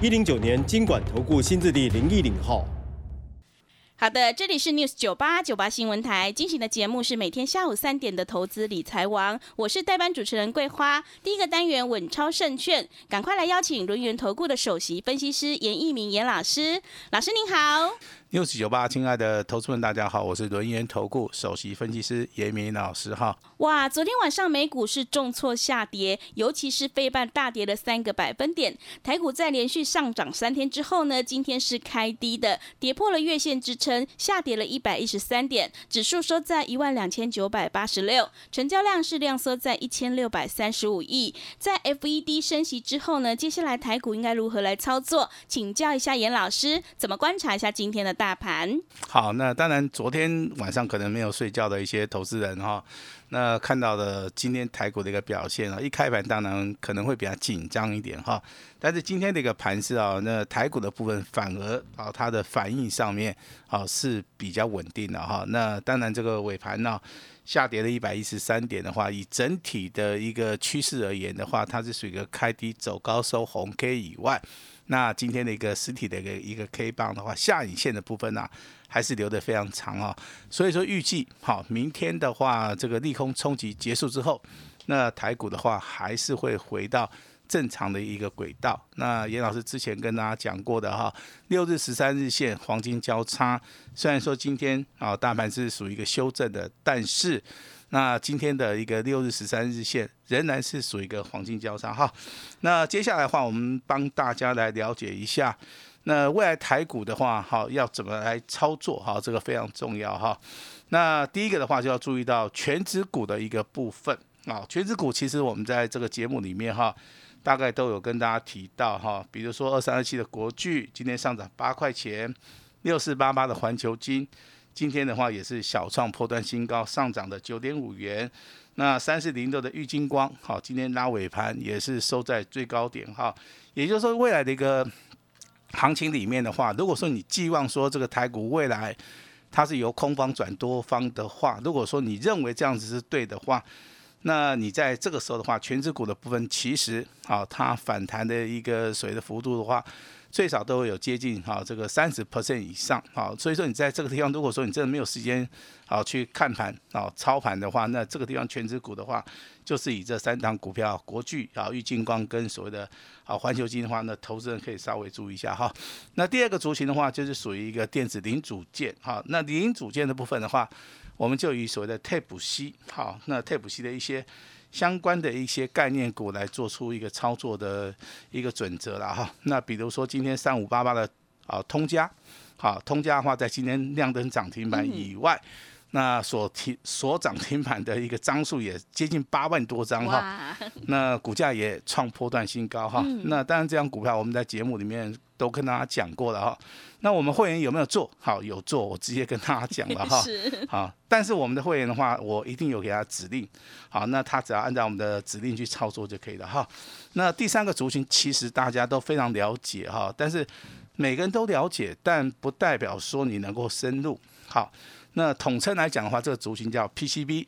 一零九年经管投顾新字第零一零号。好的，这里是 News 九八九八新闻台进行的节目是每天下午三点的投资理财王，我是代班主持人桂花。第一个单元稳超胜券，赶快来邀请轮源投顾的首席分析师严一鸣严老师，老师您好。news 九八，亲爱的投资们，大家好，我是轮圆投顾首席分析师严明老师哈。哇，昨天晚上美股是重挫下跌，尤其是费半大跌了三个百分点。台股在连续上涨三天之后呢，今天是开低的，跌破了月线支撑，下跌了一百一十三点，指数收在一万两千九百八十六，成交量是量缩在一千六百三十五亿。在 FED 升息之后呢，接下来台股应该如何来操作？请教一下严老师，怎么观察一下今天的？大盘好，那当然，昨天晚上可能没有睡觉的一些投资人哈，那看到的今天台股的一个表现啊，一开盘当然可能会比较紧张一点哈，但是今天的一个盘势啊，那台股的部分反而啊，它的反应上面啊是比较稳定的哈，那当然这个尾盘呢下跌了一百一十三点的话，以整体的一个趋势而言的话，它是属于一个开低走高收红 K 以外。那今天的一个实体的一个一个 K 棒的话，下影线的部分呢，还是留得非常长啊。所以说预计好，明天的话，这个利空冲击结束之后，那台股的话还是会回到正常的一个轨道。那严老师之前跟大家讲过的哈，六日十三日线黄金交叉，虽然说今天啊大盘是属于一个修正的，但是。那今天的一个六日十三日线仍然是属于一个黄金交叉哈。那接下来的话，我们帮大家来了解一下，那未来台股的话，哈要怎么来操作哈？这个非常重要哈。那第一个的话就要注意到全指股的一个部分啊。全指股其实我们在这个节目里面哈，大概都有跟大家提到哈。比如说二三二七的国巨今天上涨八块钱，六四八八的环球金。今天的话也是小创破断新高，上涨的九点五元。那三四零六的玉金光，好，今天拉尾盘也是收在最高点哈。也就是说，未来的一个行情里面的话，如果说你寄望说这个台股未来它是由空方转多方的话，如果说你认为这样子是对的话，那你在这个时候的话，全指股的部分其实啊，它反弹的一个水的幅度的话。最少都会有接近哈这个三十 percent 以上，好，所以说你在这个地方，如果说你真的没有时间好去看盘啊操盘的话，那这个地方全指股的话，就是以这三档股票国巨啊、玉金光跟所谓的啊环球金的话，那投资人可以稍微注意一下哈。那第二个族群的话，就是属于一个电子零组件，哈，那零组件的部分的话，我们就以所谓的 Tape C 好，那 Tape C 的一些。相关的一些概念股来做出一个操作的一个准则了哈。那比如说今天三五八八的啊通家，好通家的话，在今天亮灯涨停板以外，那所停所涨停板的一个张数也接近八万多张哈。那股价也创破段新高哈。那当然这张股票我们在节目里面都跟大家讲过了哈。那我们会员有没有做好？有做，我直接跟大家讲了哈。好，但是我们的会员的话，我一定有给他指令。好，那他只要按照我们的指令去操作就可以了哈。那第三个族群其实大家都非常了解哈，但是每个人都了解，但不代表说你能够深入。好，那统称来讲的话，这个族群叫 PCB。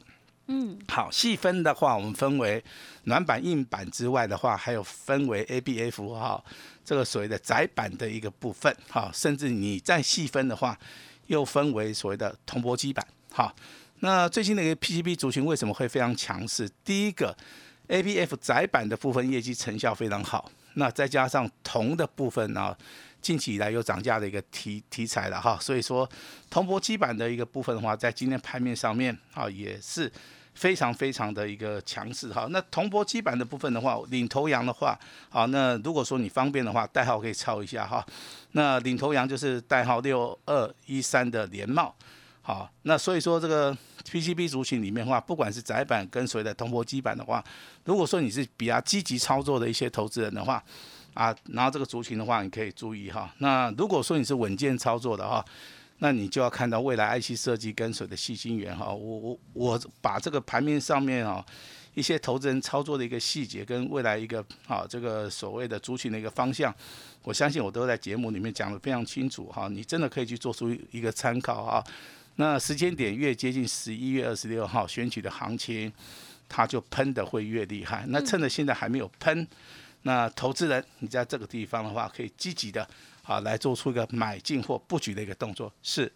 嗯，好，细分的话，我们分为软板、硬板之外的话，还有分为 ABF 哈。这个所谓的窄板的一个部分，哈，甚至你再细分的话，又分为所谓的铜箔基板，哈。那最近的一个 PCB 族群为什么会非常强势？第一个，ABF 窄板的部分业绩成效非常好，那再加上铜的部分呢，近期以来有涨价的一个题题材了哈，所以说铜箔基板的一个部分的话，在今天盘面上面啊，也是。非常非常的一个强势哈，那铜箔基板的部分的话，领头羊的话，好，那如果说你方便的话，代号可以抄一下哈。那领头羊就是代号六二一三的联茂，好，那所以说这个 PCB 族群里面的话，不管是窄板跟随的铜箔基板的话，如果说你是比较积极操作的一些投资人的话，啊，然后这个族群的话，你可以注意哈。那如果说你是稳健操作的哈，那你就要看到未来 IC 设计跟随的细晶圆哈。我我我把这个盘面上面啊一些投资人操作的一个细节跟未来一个啊这个所谓的族群的一个方向，我相信我都在节目里面讲的非常清楚哈。你真的可以去做出一个参考哈。那时间点越接近十一月二十六号选举的行情，它就喷的会越厉害。那趁着现在还没有喷。那投资人，你在这个地方的话，可以积极的啊来做出一个买进或布局的一个动作。是，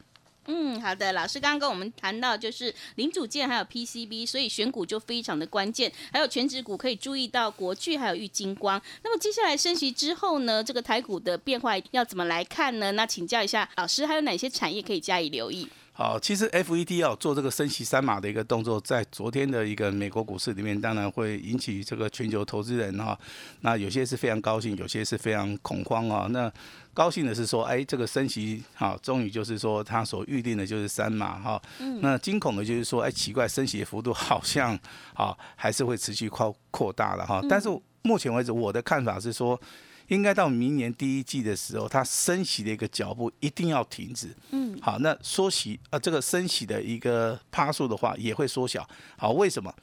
嗯，好的，老师刚刚跟我们谈到就是零组件还有 PCB，所以选股就非常的关键。还有全指股可以注意到国巨还有玉金光。那么接下来升息之后呢，这个台股的变化要怎么来看呢？那请教一下老师，还有哪些产业可以加以留意？好，其实 F E D 要做这个升息三码的一个动作，在昨天的一个美国股市里面，当然会引起这个全球投资人哈，那有些是非常高兴，有些是非常恐慌啊。那高兴的是说，哎，这个升息好，终于就是说他所预定的就是三码哈。那惊恐的就是说，哎，奇怪，升息的幅度好像啊还是会持续扩扩大了哈。但是目前为止，我的看法是说。应该到明年第一季的时候，它升息的一个脚步一定要停止。嗯，好，那缩息啊，这个升息的一个趴数的话也会缩小。好，为什么？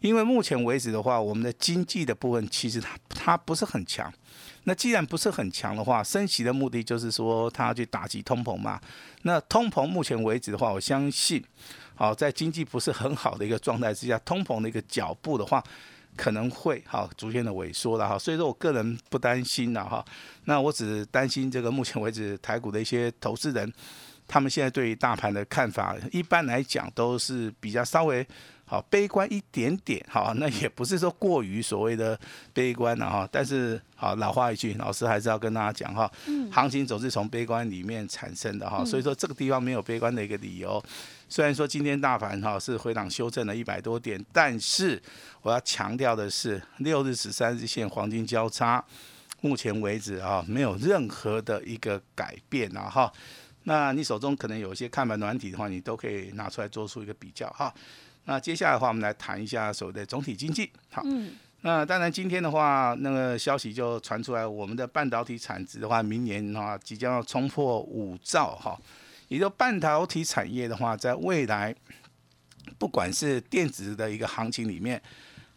因为目前为止的话，我们的经济的部分其实它它不是很强。那既然不是很强的话，升息的目的就是说它要去打击通膨嘛。那通膨目前为止的话，我相信，好，在经济不是很好的一个状态之下，通膨的一个脚步的话。可能会哈逐渐的萎缩了哈，所以说我个人不担心了哈。那我只担心这个目前为止台股的一些投资人，他们现在对于大盘的看法，一般来讲都是比较稍微。好，悲观一点点，哈，那也不是说过于所谓的悲观了哈。但是，好，老话一句，老师还是要跟大家讲哈，行情总是从悲观里面产生的哈。所以说，这个地方没有悲观的一个理由。虽然说今天大盘哈是回档修正了一百多点，但是我要强调的是，六日十三日线黄金交叉，目前为止啊没有任何的一个改变啊哈。那你手中可能有一些看盘软体的话，你都可以拿出来做出一个比较哈。那接下来的话，我们来谈一下所谓的总体经济。好，那当然今天的话，那个消息就传出来，我们的半导体产值的话，明年的话即将要冲破五兆哈。也就半导体产业的话，在未来，不管是电子的一个行情里面，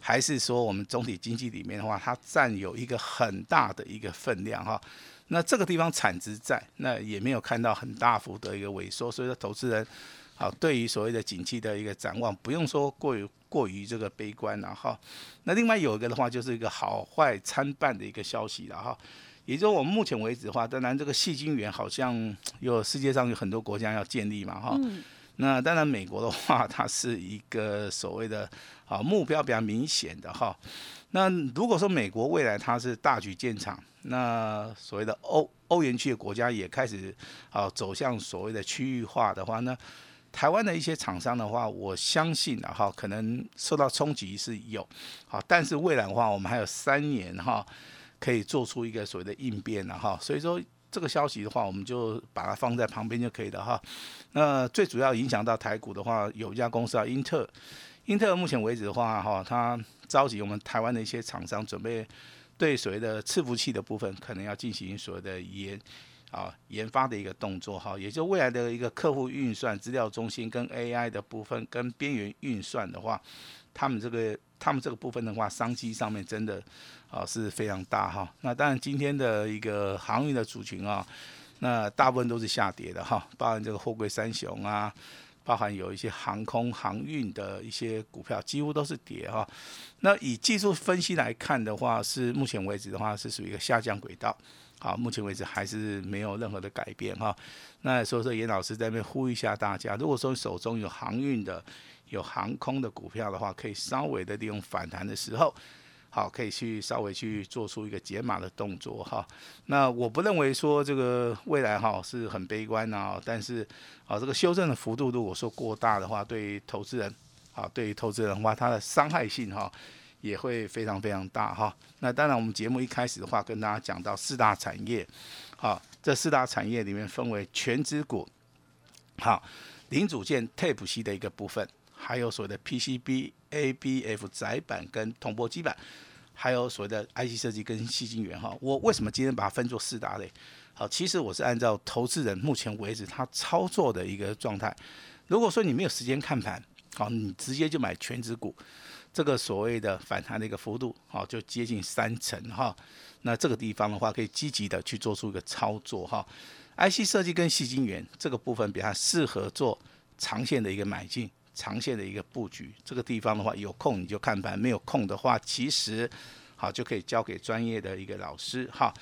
还是说我们总体经济里面的话，它占有一个很大的一个分量哈。那这个地方产值在，那也没有看到很大幅的一个萎缩，所以说投资人。好，对于所谓的景气的一个展望，不用说过于过于这个悲观了哈。那另外有一个的话，就是一个好坏参半的一个消息了哈。也就是我们目前为止的话，当然这个细菌源好像有世界上有很多国家要建立嘛哈。那当然美国的话，它是一个所谓的啊目标比较明显的哈。那如果说美国未来它是大举建厂，那所谓的欧欧元区的国家也开始啊走向所谓的区域化的话呢？台湾的一些厂商的话，我相信啊哈，可能受到冲击是有，好，但是未来的话，我们还有三年哈，可以做出一个所谓的应变了哈，所以说这个消息的话，我们就把它放在旁边就可以了哈。那最主要影响到台股的话，有一家公司啊，英特尔，英特尔目前为止的话哈，它召集我们台湾的一些厂商，准备对所谓的伺服器的部分，可能要进行所谓的研。啊，研发的一个动作哈，也就未来的一个客户运算、资料中心跟 AI 的部分，跟边缘运算的话，他们这个他们这个部分的话，商机上面真的啊是非常大哈。那当然今天的一个航运的族群啊，那大部分都是下跌的哈，包含这个货柜三雄啊，包含有一些航空航运的一些股票，几乎都是跌哈。那以技术分析来看的话，是目前为止的话是属于一个下降轨道。好，目前为止还是没有任何的改变哈。那所以说，严老师在那边呼吁一下大家，如果说手中有航运的、有航空的股票的话，可以稍微的利用反弹的时候，好，可以去稍微去做出一个解码的动作哈。那我不认为说这个未来哈是很悲观啊，但是啊，这个修正的幅度如果说过大的话，对于投资人啊，对于投资人的话，它的伤害性哈。也会非常非常大哈。那当然，我们节目一开始的话，跟大家讲到四大产业，好，这四大产业里面分为全职股，好，零组件 Tape 系的一个部分，还有所谓的 PCB、ABF 载板跟铜箔基板。还有所谓的 IC 设计跟细晶圆哈。我为什么今天把它分作四大类？好，其实我是按照投资人目前为止他操作的一个状态。如果说你没有时间看盘，好，你直接就买全职股，这个所谓的反弹的一个幅度，好，就接近三成哈。那这个地方的话，可以积极的去做出一个操作哈。IC 设计跟细晶圆这个部分比较适合做长线的一个买进。长线的一个布局，这个地方的话，有空你就看盘，没有空的话，其实好就可以交给专业的一个老师哈。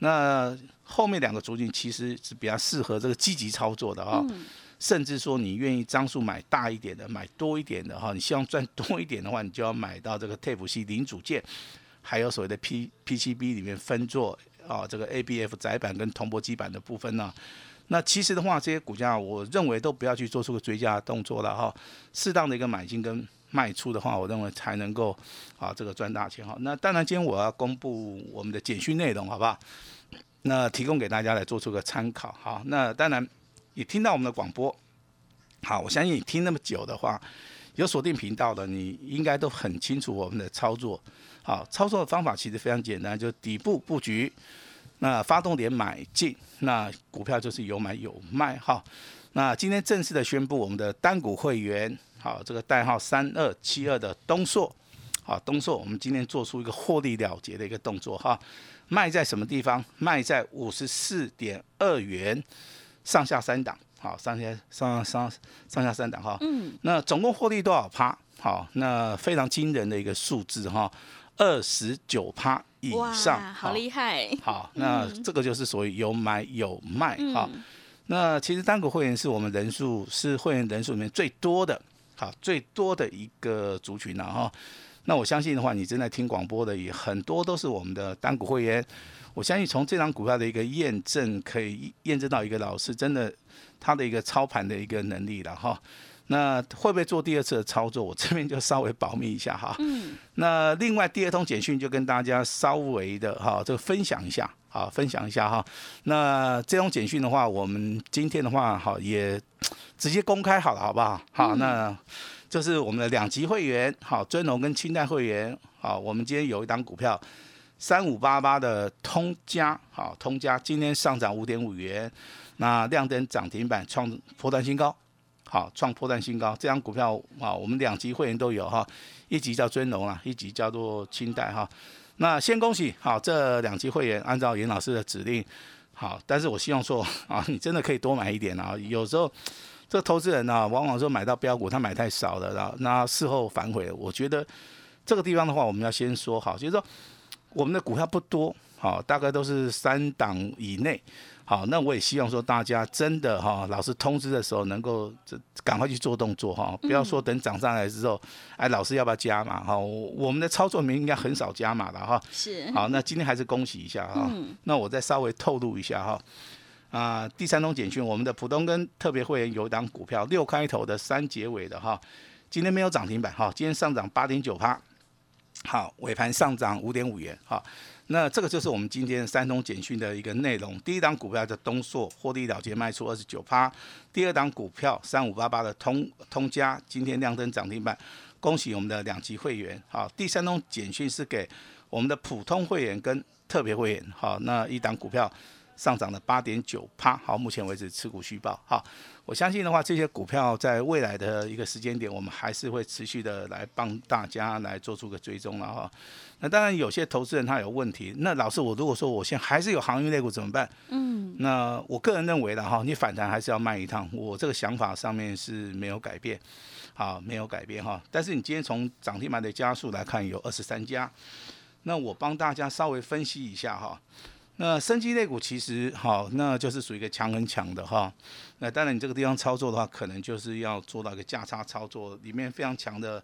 那后面两个族群其实是比较适合这个积极操作的哈，甚至说你愿意张数买大一点的，买多一点的哈，你希望赚多一点的话，你就要买到这个 Tape C 零组件，还有所谓的 P PCB 里面分做啊这个 ABF 窄板跟铜箔基板的部分呢。那其实的话，这些股价我认为都不要去做出个追加动作了哈，适当的一个买进跟卖出的话，我认为才能够啊这个赚大钱哈。那当然，今天我要公布我们的简讯内容，好不好？那提供给大家来做出个参考哈。那当然，你听到我们的广播，好，我相信你听那么久的话，有锁定频道的，你应该都很清楚我们的操作。好，操作的方法其实非常简单，就底部布局。那发动点买进，那股票就是有买有卖哈。那今天正式的宣布，我们的单股会员，好，这个代号三二七二的东硕，好，东硕，我们今天做出一个获利了结的一个动作哈。卖在什么地方？卖在五十四点二元上下三档，好，上下上上上下三档哈。嗯。那总共获利多少趴？好，那非常惊人的一个数字哈，二十九趴。以上，好厉害！好，那这个就是所谓有买有卖哈。那其实单股会员是我们人数是会员人数里面最多的，好最多的一个族群了哈。那我相信的话，你正在听广播的也很多都是我们的单股会员。我相信从这张股票的一个验证，可以验证到一个老师真的他的一个操盘的一个能力了哈。那会不会做第二次的操作？我这边就稍微保密一下哈。嗯。那另外第二通简讯就跟大家稍微的哈，这个分享一下，好，分享一下哈。那这通简讯的话，我们今天的话，好也直接公开好了，好不好？好，那这是我们的两级会员，好，尊龙跟清代会员，好，我们今天有一档股票三五八八的通家，好，通家今天上涨五点五元，那亮灯涨停板创破断新高。好，创破断新高，这张股票啊，我们两级会员都有哈，一级叫尊龙啊，一级叫做清代哈。那先恭喜好这两级会员，按照严老师的指令好，但是我希望说啊，你真的可以多买一点啊。有时候这投资人呢，往往说买到标股他买太少了，然后那事后反悔。我觉得这个地方的话，我们要先说好，就是说我们的股票不多，好，大概都是三档以内。好，那我也希望说大家真的哈，老师通知的时候能够这赶快去做动作哈，不要说等涨上来之后，哎，老师要不要加码哈？我们的操作名应该很少加码的哈。是。好，那今天还是恭喜一下哈。那我再稍微透露一下哈。啊，第三通简讯，我们的普通跟特别会员有一档股票六开头的三结尾的哈，今天没有涨停板哈，今天上涨八点九趴，好，尾盘上涨五点五元哈。那这个就是我们今天三通简讯的一个内容。第一档股票叫东硕，获利了结卖出二十九趴。第二档股票三五八八的通通家，今天亮灯涨停板，恭喜我们的两级会员。好，第三通简讯是给我们的普通会员跟特别会员。好，那一档股票。上涨了八点九趴，好，目前为止持股续报，好，我相信的话，这些股票在未来的一个时间点，我们还是会持续的来帮大家来做出个追踪了哈。那当然有些投资人他有问题，那老师我如果说我现在还是有航运类股怎么办？嗯，那我个人认为的哈，你反弹还是要卖一趟，我这个想法上面是没有改变，好，没有改变哈。但是你今天从涨停板的加速来看，有二十三家，那我帮大家稍微分析一下哈。那升级类股其实好，那就是属于一个强很强的哈。那当然你这个地方操作的话，可能就是要做到一个价差操作，里面非常强的，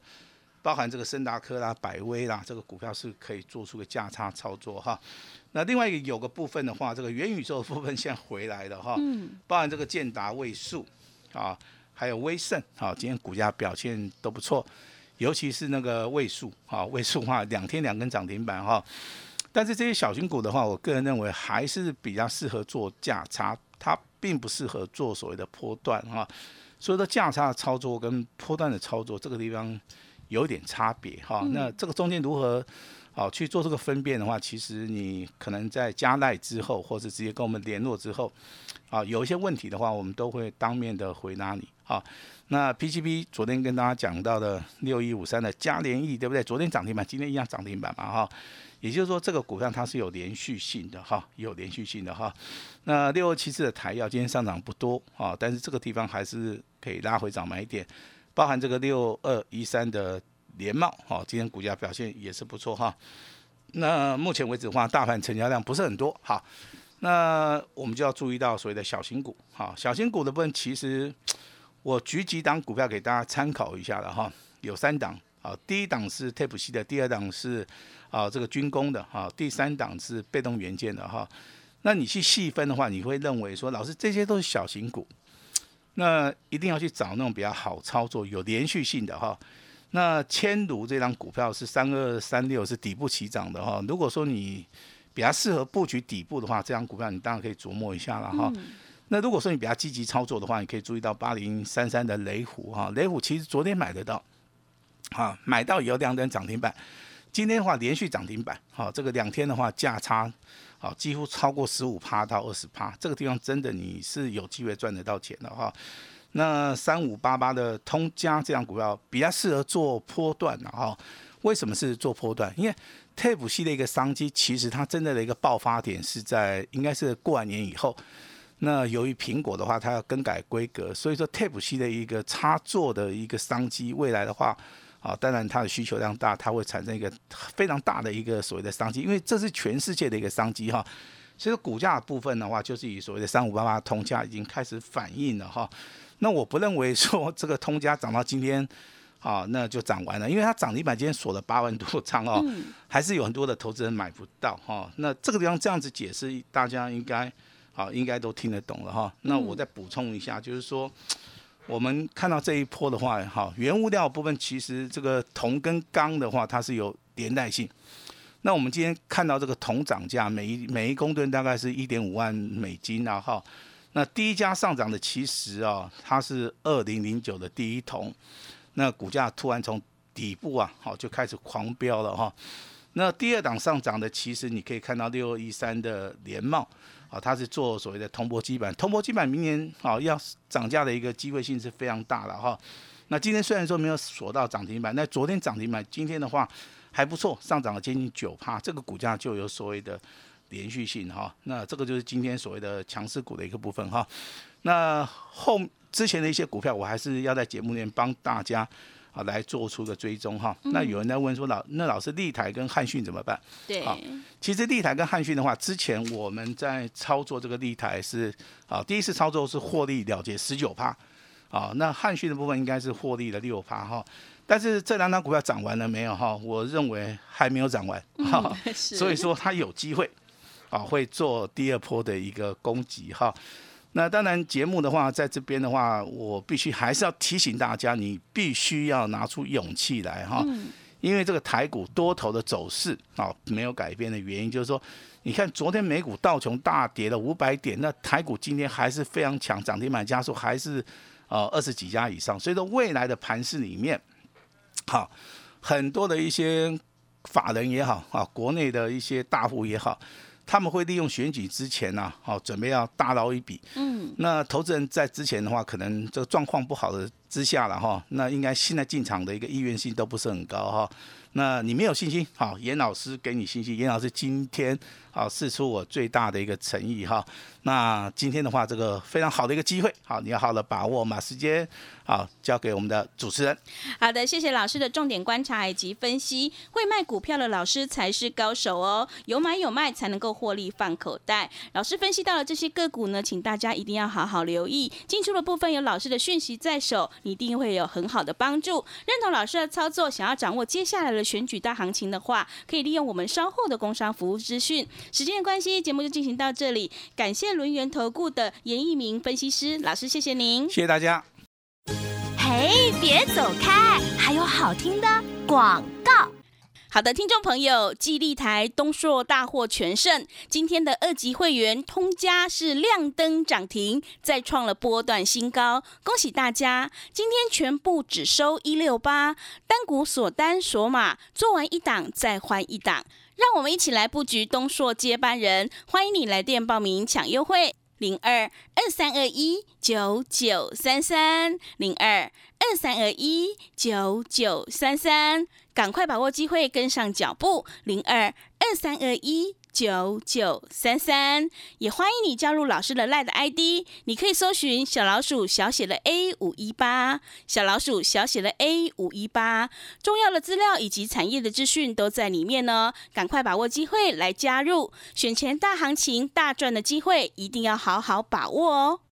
包含这个森达科啦、百威啦，这个股票是可以做出个价差操作哈。那另外一个有个部分的话，这个元宇宙的部分现在回来了哈，包含这个建达位数啊，还有威盛啊，今天股价表现都不错，尤其是那个位数啊，位数话两天两根涨停板哈。但是这些小型股的话，我个人认为还是比较适合做价差，它并不适合做所谓的波段哈。所以说价差的操作跟波段的操作这个地方有点差别哈。那这个中间如何好去做这个分辨的话，其实你可能在加赖之后，或者直接跟我们联络之后，啊，有一些问题的话，我们都会当面的回答你。好，那 PGB 昨天跟大家讲到的六一五三的加联益，对不对？昨天涨停板，今天一样涨停板嘛，哈。也就是说，这个股票它是有连续性的，哈，有连续性的哈。那六二七四的台药今天上涨不多啊，但是这个地方还是可以拉回涨买点，包含这个六二一三的。联茂，好，今天股价表现也是不错哈。那目前为止的话，大盘成交量不是很多，哈，那我们就要注意到所谓的小型股，哈，小型股的部分，其实我举几档股票给大家参考一下了哈。有三档，好，第一档是 Tape 系的，第二档是啊这个军工的，哈，第三档是被动元件的哈。那你去细分的话，你会认为说，老师这些都是小型股，那一定要去找那种比较好操作、有连续性的哈。那千卢这张股票是三二三六，是底部起涨的哈。如果说你比较适合布局底部的话，这张股票你当然可以琢磨一下了哈。那如果说你比较积极操作的话，你可以注意到八零三三的雷虎哈。雷虎其实昨天买得到，啊，买到以后两根涨停板，今天的话连续涨停板，好，这个两天的话价差，好，几乎超过十五趴到二十趴，这个地方真的你是有机会赚得到钱的哈。那三五八八的通家这样股票比较适合做波段的哈，为什么是做波段？因为 TAP 系的一个商机，其实它真正的一个爆发点是在应该是过完年以后。那由于苹果的话，它要更改规格，所以说 TAP 系的一个插座的一个商机，未来的话，啊，当然它的需求量大，它会产生一个非常大的一个所谓的商机，因为这是全世界的一个商机哈。其实股价部分的话，就是以所谓的三五八八通价已经开始反应了哈。那我不认为说这个通家涨到今天，啊，那就涨完了，因为它涨停板今天锁了八万多张哦，还是有很多的投资人买不到哈。那这个地方这样子解释，大家应该好，应该都听得懂了哈。那我再补充一下，就是说我们看到这一波的话，哈，原物料部分其实这个铜跟钢的话，它是有连带性。那我们今天看到这个铜涨价，每一每一公吨大概是一点五万美金啊，哈。那第一家上涨的其实啊，它是二零零九的第一铜，那股价突然从底部啊，好就开始狂飙了哈。那第二档上涨的，其实你可以看到六二一三的联茂啊，它是做所谓的铜箔基板，铜箔基板明年啊要涨价的一个机会性是非常大的哈。那今天虽然说没有锁到涨停板，那昨天涨停板，今天的话还不错，上涨了接近九帕，这个股价就有所谓的。连续性哈，那这个就是今天所谓的强势股的一个部分哈。那后之前的一些股票，我还是要在节目里面帮大家啊来做出个追踪哈。那有人在问说老那老师立台跟汉讯怎么办？对，其实立台跟汉讯的话，之前我们在操作这个立台是啊第一次操作是获利了结十九趴啊，那汉讯的部分应该是获利了六趴哈。但是这两档股票涨完了没有哈？我认为还没有涨完哈，所以说它有机会。啊，会做第二波的一个攻击哈。那当然，节目的话，在这边的话，我必须还是要提醒大家，你必须要拿出勇气来哈。因为这个台股多头的走势啊，没有改变的原因，就是说，你看昨天美股道琼大跌了五百点，那台股今天还是非常强，涨停板家数还是呃二十几家以上。所以说，未来的盘市里面，好，很多的一些法人也好啊，国内的一些大户也好。他们会利用选举之前呢，好准备要大捞一笔。嗯，那投资人在之前的话，可能这个状况不好的之下了哈，那应该现在进场的一个意愿性都不是很高哈。那你没有信心，好，严老师给你信心。严老师今天好试出我最大的一个诚意哈。那今天的话，这个非常好的一个机会，好，你要好的把握把时间。好，交给我们的主持人。好的，谢谢老师的重点观察以及分析。会卖股票的老师才是高手哦，有买有卖才能够获利放口袋。老师分析到了这些个股呢，请大家一定要好好留意。进出的部分有老师的讯息在手，一定会有很好的帮助。认同老师的操作，想要掌握接下来的选举大行情的话，可以利用我们稍后的工商服务资讯。时间的关系，节目就进行到这里。感谢轮源投顾的严一鸣分析师老师，谢谢您，谢谢大家。嘿，别走开！还有好听的广告。好的，听众朋友，季立台东硕大获全胜，今天的二级会员通家是亮灯涨停，再创了波段新高，恭喜大家！今天全部只收一六八，单股锁单锁码，做完一档再换一档，让我们一起来布局东硕接班人，欢迎你来电报名抢优惠，零二二三二一九九三三零二二三二一九九三三。赶快把握机会，跟上脚步，零二二三二一九九三三，也欢迎你加入老师的 Live ID，你可以搜寻小老鼠小写的 A 五一八，小老鼠小写的 A 五一八，重要的资料以及产业的资讯都在里面呢，赶快把握机会来加入，选前大行情大赚的机会，一定要好好把握哦。